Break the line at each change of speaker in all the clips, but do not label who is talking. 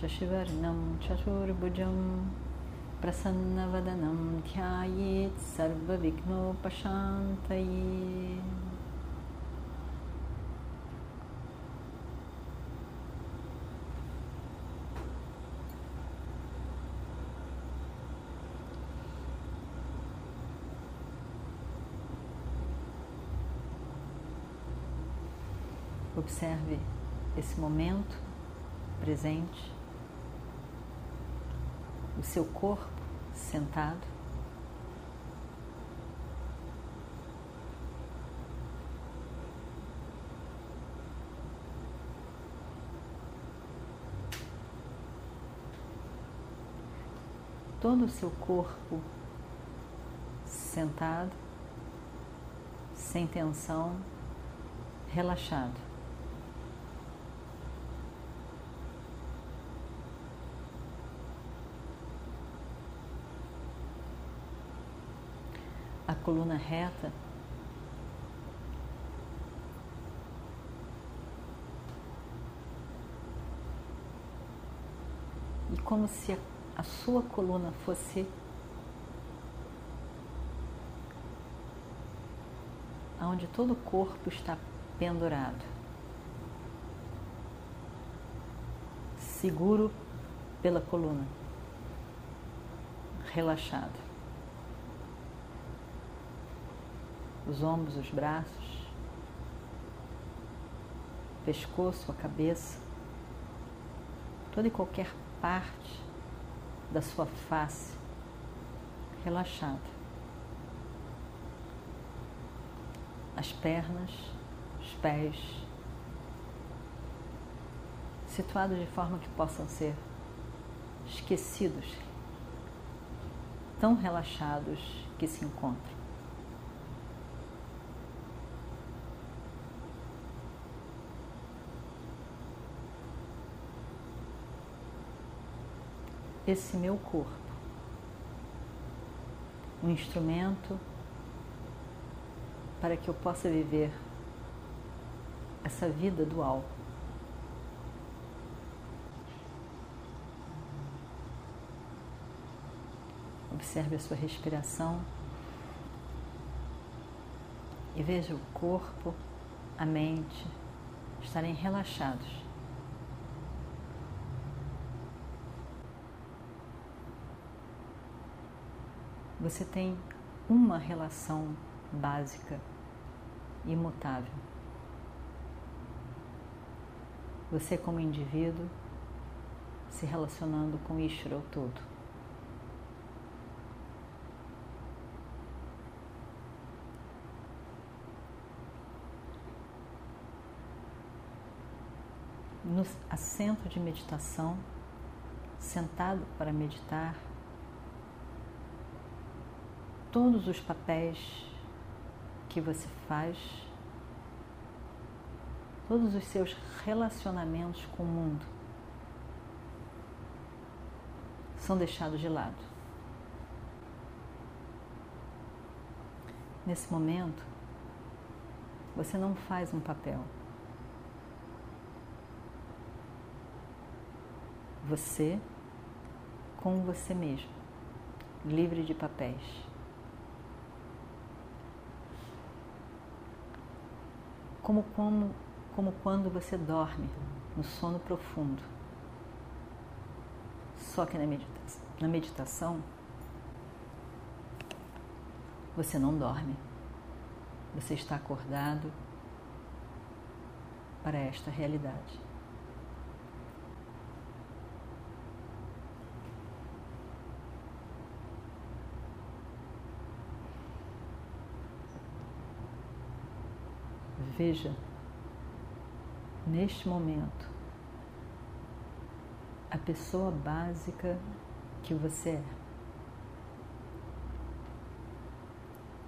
शशिवर्णं चतुर्भुजं प्रसन्नवदनं ध्यायेत् सर्वविघ्नोपशान्तये Observe esse momento presente o seu corpo sentado. Todo o seu corpo sentado, sem tensão, relaxado. A coluna reta. E como se a, sua coluna fosse onde todo o corpo está pendurado, seguro pela coluna, relaxado. Os ombros, os braços, pescoço, a cabeça, toda e qualquer parte da sua face relaxada. As pernas, os pés, situados de forma que possam ser esquecidos, tão relaxados que se encontram. Esse meu corpo, um instrumento para que eu possa viver essa vida dual. Observe a sua respiração e veja o corpo, a mente estarem relaxados. Você tem uma relação básica, imutável. Você, como indivíduo, se relacionando com Ishvara o todo. No assento de meditação, sentado para meditar, todos os papéis que você faz, todos os seus relacionamentos com o mundo são deixados de lado. Nesse momento, você não faz um papel. Você com você mesmo, livre de papéis. Como, como, como quando você dorme no sono profundo. Só que na meditação, na meditação você não dorme. Você está acordado para esta realidade. Veja, neste momento, a pessoa básica que você é.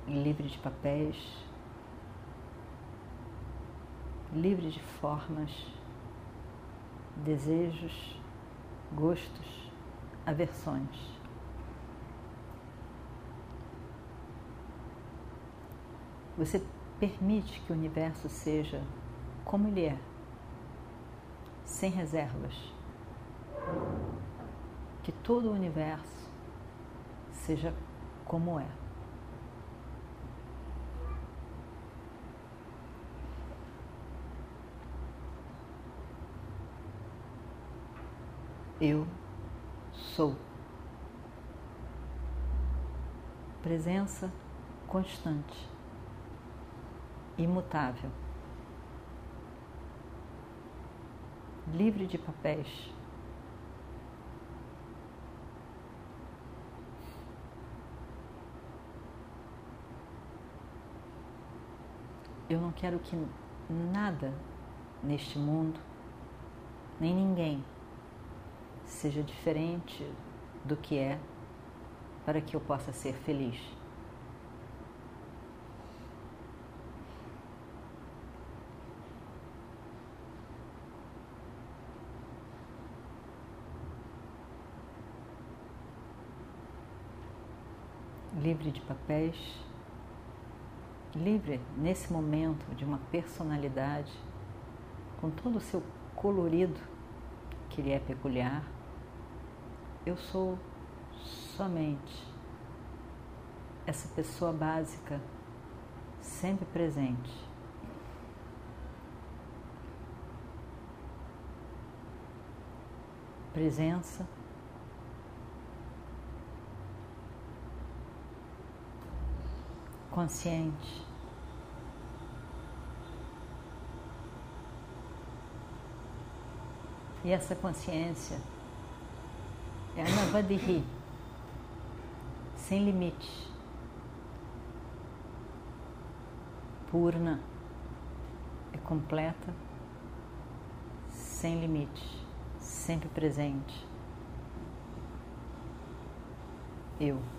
Livre de papéis, livre de formas, desejos, gostos, aversões. Você permite que o universo seja como ele é, sem reservas. Que todo o universo seja como é. Eu sou. Presença constante imutável, livre de papéis. Eu não quero que nada neste mundo, nem ninguém, seja diferente do que é para que eu possa ser feliz. Livre de papéis, livre nesse momento de uma personalidade com todo o seu colorido que lhe é peculiar. Eu sou somente essa pessoa básica, sempre presente. Presença consciente. E essa consciência é a Navadihi, sem limite, purna, é completa, sem limite, sempre presente. Eu.